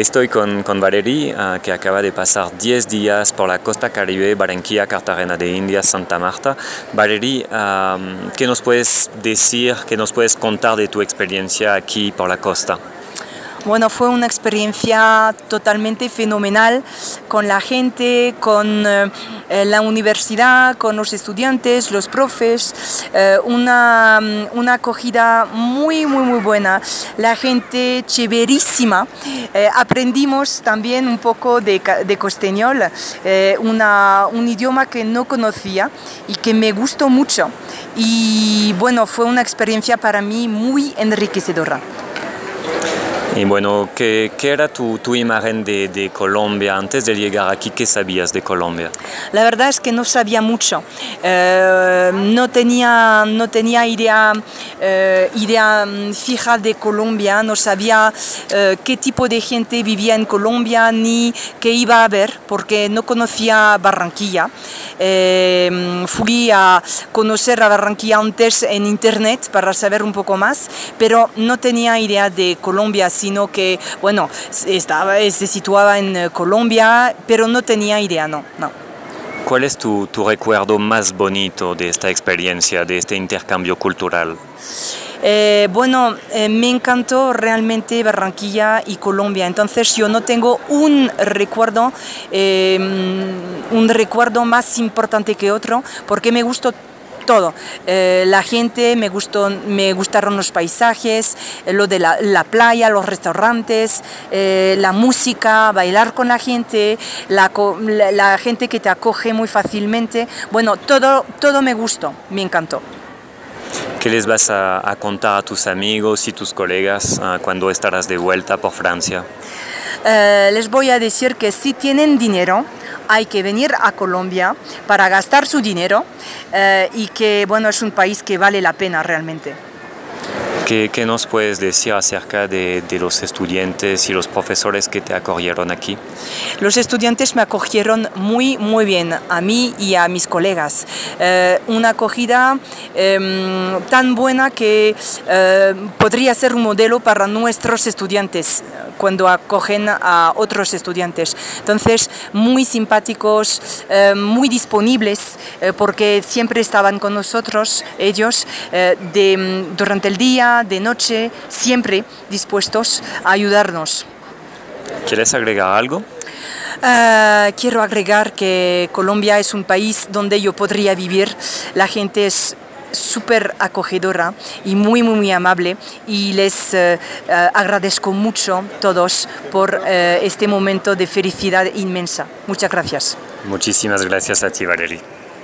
Estoy con, con Valerie, uh, que acaba de pasar 10 días por la costa caribe, Barranquilla, Cartagena de Indias, Santa Marta. Valerie, um, ¿qué nos puedes decir, qué nos puedes contar de tu experiencia aquí por la costa? Bueno, fue una experiencia totalmente fenomenal con la gente, con eh, la universidad, con los estudiantes, los profes, eh, una, una, acogida muy, muy, muy buena, la gente chéverísima. Eh, aprendimos también un poco de, de costeñol, una, un idioma que no conocía y que me gustó mucho. Y bueno, fue una experiencia para mí muy enriquecedora. Y bueno, ¿qué, qué era tu, tu imagen de, de, Colombia antes de llegar aquí? ¿Qué sabías de Colombia? La verdad es que no sabía mucho. Eh, no, tenía, no tenía idea, eh, idea mm, fija de Colombia, no sabía eh, qué tipo de gente vivía en Colombia ni qué iba a ver, porque no conocía Barranquilla. Eh, fui a conocer a Barranquilla antes en internet para saber un poco más, pero no tenía idea de Colombia sino que, bueno, estaba, se situaba en eh, Colombia, pero no tenía idea, no, no. ¿Cuál es tu, tu recuerdo más bonito de esta experiencia, de este intercambio cultural? Eh, bueno, eh, me encantó realmente Barranquilla y Colombia, entonces yo no tengo un recuerdo, eh, un recuerdo más importante que otro, porque me gustó todo. Eh, la gente, me, gustó, me gustaron los paisajes, eh, lo de la, la, playa, los restaurantes, eh, la música, bailar con la gente, la, la, la, gente que te acoge muy fácilmente. Bueno, todo, todo me gustó, me encantó. ¿Qué les vas a, a contar a tus amigos y tus colegas uh, cuando estarás de vuelta por Francia? Uh, les voy a decir que si tienen dinero, hay que venir a Colombia para gastar su dinero uh, y que bueno, es un país que vale la pena realmente. ¿Qué, ¿Qué, nos puedes decir acerca de, de, los estudiantes y los profesores que te acogieron aquí? Los estudiantes me acogieron muy, muy bien, a mí y a mis colegas. Eh, una acogida eh, tan buena que eh, podría ser un modelo para nuestros estudiantes cuando acogen a otros estudiantes. Entonces, muy simpáticos, eh, muy disponibles, eh, porque siempre estaban con nosotros, ellos, eh, de, durante el día, de noche, siempre dispuestos a ayudarnos. ¿Quieres agregar algo? Uh, quiero agregar que Colombia es un país donde yo podría vivir. La gente es súper acogedora y muy, muy, muy amable y les uh, uh, agradezco mucho todos por este momento de felicidad inmensa. Muchas gracias. Muchísimas gracias a ti, Valerie.